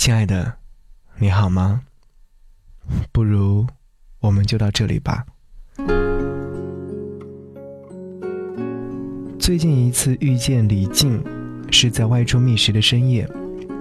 亲爱的，你好吗？不如我们就到这里吧。最近一次遇见李静，是在外出觅食的深夜。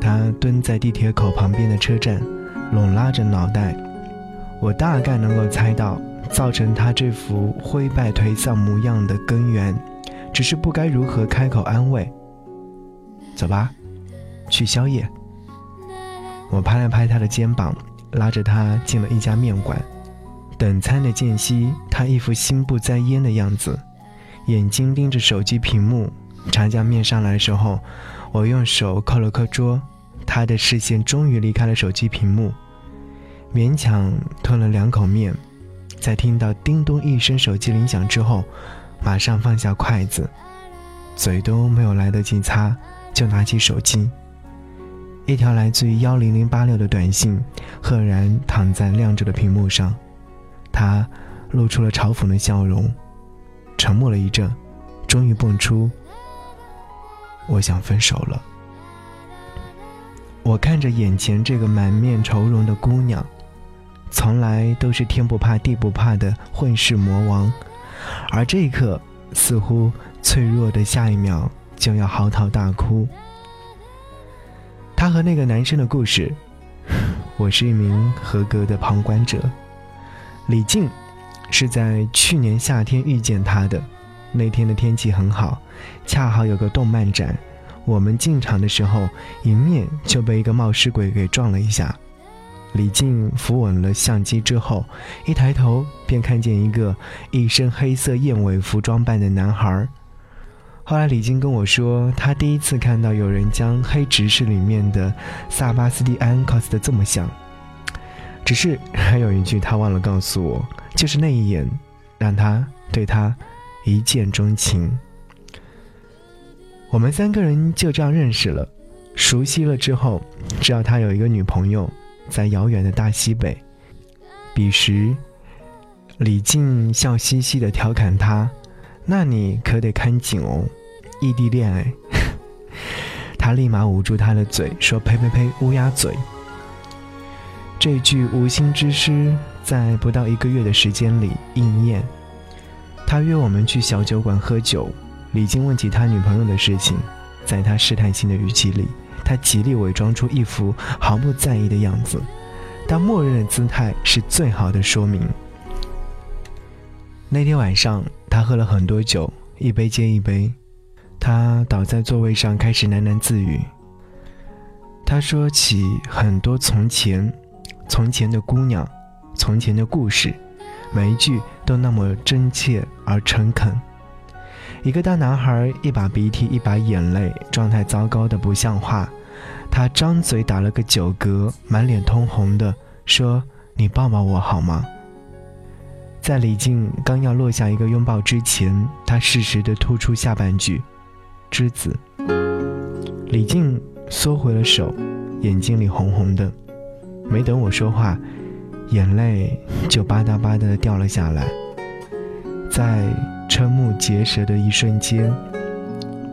他蹲在地铁口旁边的车站，拢拉着脑袋。我大概能够猜到，造成他这副灰败颓丧模样的根源，只是不该如何开口安慰。走吧，去宵夜。我拍了拍他的肩膀，拉着他进了一家面馆。等餐的间隙，他一副心不在焉的样子。眼睛盯着手机屏幕，茶夹面上来的时候，我用手扣了扣桌，他的视线终于离开了手机屏幕，勉强吞了两口面，在听到叮咚一声手机铃响之后，马上放下筷子，嘴都没有来得及擦，就拿起手机，一条来自于幺零零八六的短信，赫然躺在亮着的屏幕上，他露出了嘲讽的笑容。沉默了一阵，终于蹦出：“我想分手了。”我看着眼前这个满面愁容的姑娘，从来都是天不怕地不怕的混世魔王，而这一刻似乎脆弱的下一秒就要嚎啕大哭。和那个男生的故事，我是一名合格的旁观者。李静。是在去年夏天遇见他的，那天的天气很好，恰好有个动漫展。我们进场的时候，迎面就被一个冒失鬼给撞了一下。李静扶稳了相机之后，一抬头便看见一个一身黑色燕尾服装扮的男孩。后来李静跟我说，他第一次看到有人将黑执事里面的萨巴斯蒂安 cos 的这么像。只是还有一句他忘了告诉我。就是那一眼，让他对他一见钟情。我们三个人就这样认识了，熟悉了之后，知道他有一个女朋友在遥远的大西北。彼时，李静笑嘻嘻的调侃他：“那你可得看紧哦，异地恋哎。”他立马捂住他的嘴，说：“呸呸呸，乌鸦嘴。”这句无心之诗，在不到一个月的时间里应验。他约我们去小酒馆喝酒，李静问起他女朋友的事情，在他试探性的语气里，他极力伪装出一副毫不在意的样子，但默认的姿态是最好的说明。那天晚上，他喝了很多酒，一杯接一杯，他倒在座位上开始喃喃自语。他说起很多从前。从前的姑娘，从前的故事，每一句都那么真切而诚恳。一个大男孩，一把鼻涕一把眼泪，状态糟糕的不像话。他张嘴打了个酒嗝，满脸通红的说：“你抱抱我好吗？”在李静刚要落下一个拥抱之前，他适时的吐出下半句：“栀子。”李静缩回了手，眼睛里红红的。没等我说话，眼泪就吧嗒吧嗒的掉了下来。在瞠目结舌的一瞬间，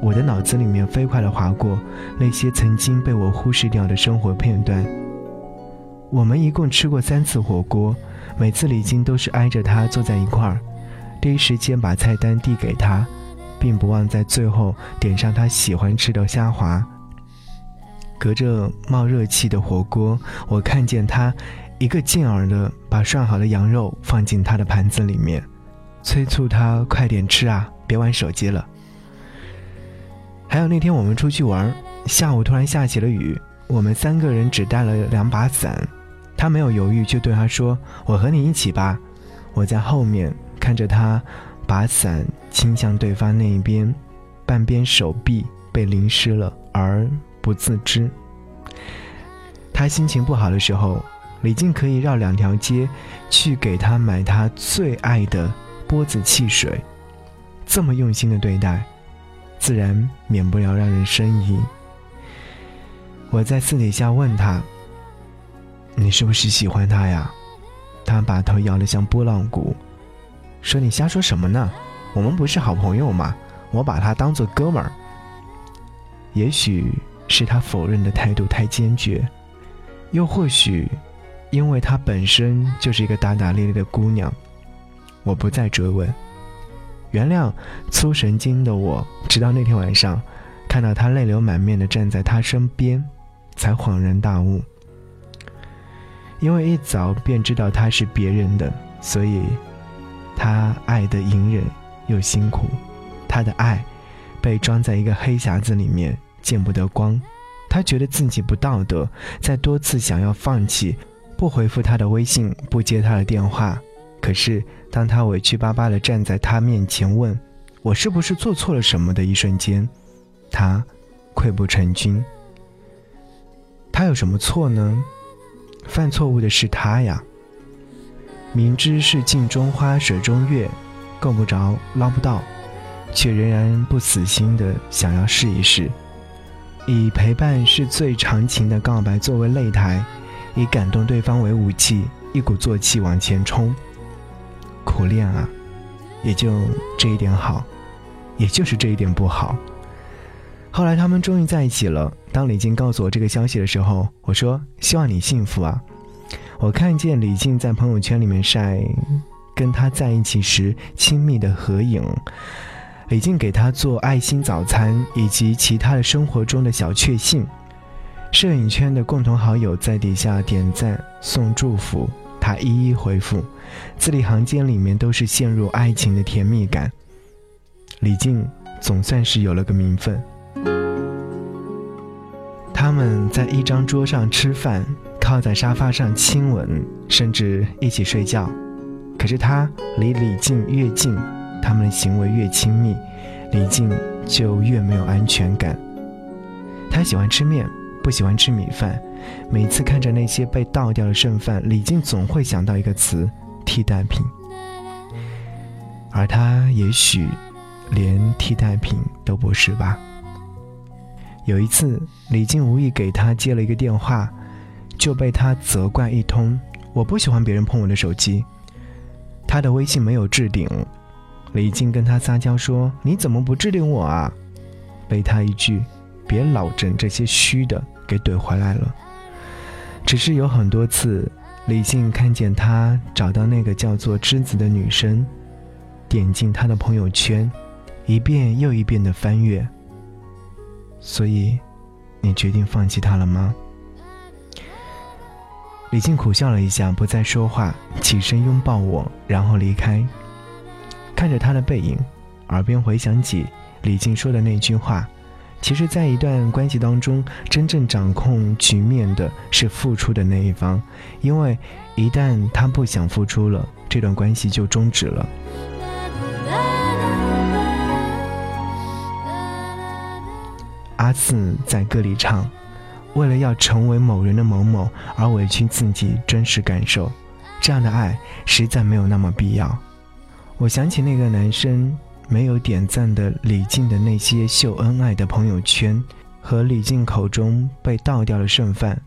我的脑子里面飞快的划过那些曾经被我忽视掉的生活片段。我们一共吃过三次火锅，每次李晶都是挨着他坐在一块儿，第一时间把菜单递给他，并不忘在最后点上他喜欢吃的虾滑。隔着冒热气的火锅，我看见他一个劲儿的把涮好的羊肉放进他的盘子里面，催促他快点吃啊，别玩手机了。还有那天我们出去玩，下午突然下起了雨，我们三个人只带了两把伞，他没有犹豫就对他说：“我和你一起吧。”我在后面看着他把伞倾向对方那一边，半边手臂被淋湿了，而。不自知，他心情不好的时候，李静可以绕两条街去给他买他最爱的波子汽水。这么用心的对待，自然免不了让人生疑。我在私底下问他：“你是不是喜欢他呀？”他把头摇得像拨浪鼓，说：“你瞎说什么呢？我们不是好朋友吗？我把他当做哥们儿。”也许。是他否认的态度太坚决，又或许，因为她本身就是一个大大咧咧的姑娘，我不再追问。原谅粗神经的我，直到那天晚上，看到他泪流满面的站在他身边，才恍然大悟。因为一早便知道他是别人的，所以，他爱的隐忍又辛苦，他的爱被装在一个黑匣子里面，见不得光。他觉得自己不道德，在多次想要放弃，不回复他的微信，不接他的电话。可是，当他委屈巴巴地站在他面前问：“我是不是做错了什么？”的一瞬间，他溃不成军。他有什么错呢？犯错误的是他呀。明知是镜中花，水中月，够不着，捞不到，却仍然不死心的想要试一试。以陪伴是最长情的告白作为擂台，以感动对方为武器，一鼓作气往前冲。苦练啊，也就这一点好，也就是这一点不好。后来他们终于在一起了。当李静告诉我这个消息的时候，我说：“希望你幸福啊。”我看见李静在朋友圈里面晒跟他在一起时亲密的合影。李静给他做爱心早餐，以及其他的生活中的小确幸。摄影圈的共同好友在底下点赞送祝福，他一一回复，字里行间里面都是陷入爱情的甜蜜感。李静总算是有了个名分。他们在一张桌上吃饭，靠在沙发上亲吻，甚至一起睡觉。可是他离李静越近。他们的行为越亲密，李静就越没有安全感。他喜欢吃面，不喜欢吃米饭。每次看着那些被倒掉的剩饭，李静总会想到一个词：替代品。而他也许连替代品都不是吧。有一次，李静无意给他接了一个电话，就被他责怪一通。我不喜欢别人碰我的手机。他的微信没有置顶。李静跟他撒娇说：“你怎么不置顶我啊？”被他一句“别老整这些虚的”给怼回来了。只是有很多次，李静看见他找到那个叫做栀子的女生，点进她的朋友圈，一遍又一遍的翻阅。所以，你决定放弃他了吗？李静苦笑了一下，不再说话，起身拥抱我，然后离开。看着他的背影，耳边回想起李静说的那句话：“其实，在一段关系当中，真正掌控局面的是付出的那一方，因为一旦他不想付出了，这段关系就终止了。”阿四在歌里唱：“为了要成为某人的某某而委屈自己真实感受，这样的爱实在没有那么必要。”我想起那个男生没有点赞的李静的那些秀恩爱的朋友圈，和李静口中被倒掉的剩饭，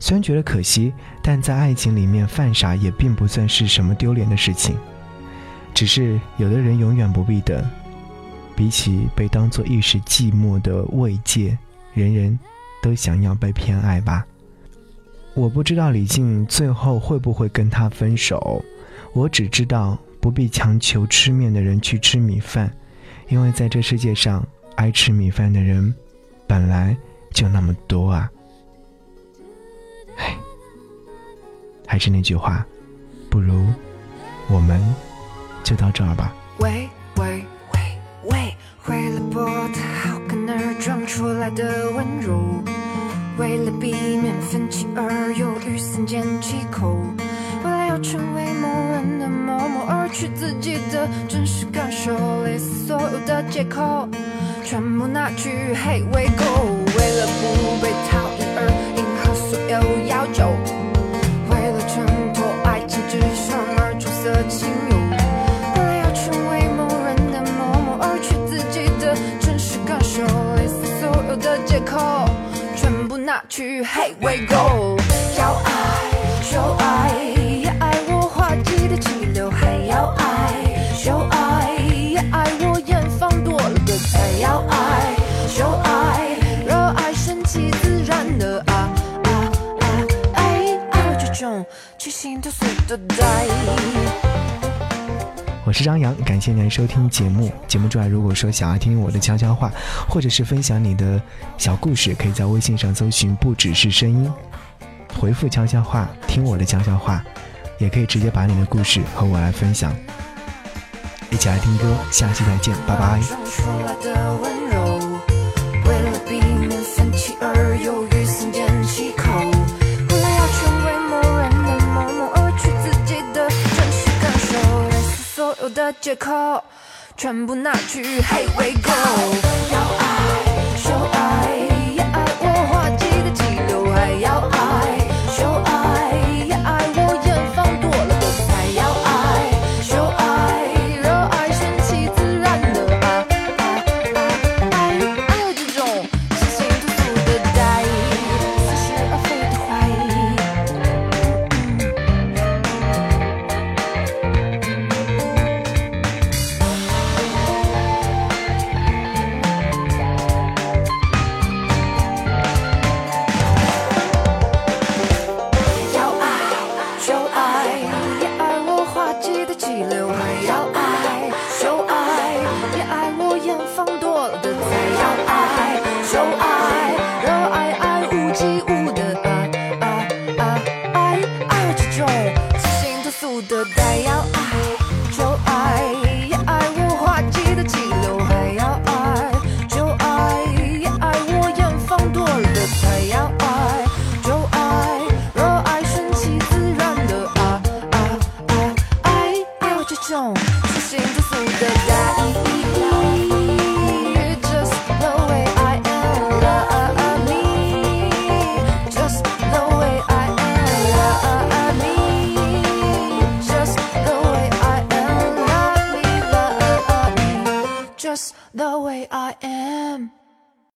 虽然觉得可惜，但在爱情里面犯傻也并不算是什么丢脸的事情。只是有的人永远不必等，比起被当做一时寂寞的慰藉，人人都想要被偏爱吧。我不知道李静最后会不会跟他分手，我只知道。不必强求吃面的人去吃米饭，因为在这世界上，爱吃米饭的人本来就那么多啊。唉，还是那句话，不如我们就到这儿吧。喂喂，为了博得好看而装出来的温柔，为了避免分歧而犹豫三缄其口。为了要成为某人的某某而去自己的真实感受，类似所有的借口，全部拿去黑喂狗。为了不被讨去，Hey，Where，Go？要爱就爱，也爱我滑稽的气流；还要爱就爱，也爱我远放多了的菜；要爱就爱，热爱顺其自然的啊啊啊！爱爱这种去心头随的呆。是张扬，感谢您收听节目。节目之外，如果说想要听我的悄悄话，或者是分享你的小故事，可以在微信上搜寻“不只是声音”，回复悄悄话，听我的悄悄话，也可以直接把你的故事和我来分享。一起来听歌，下期再见，拜拜。借口全部拿去，Hey we go，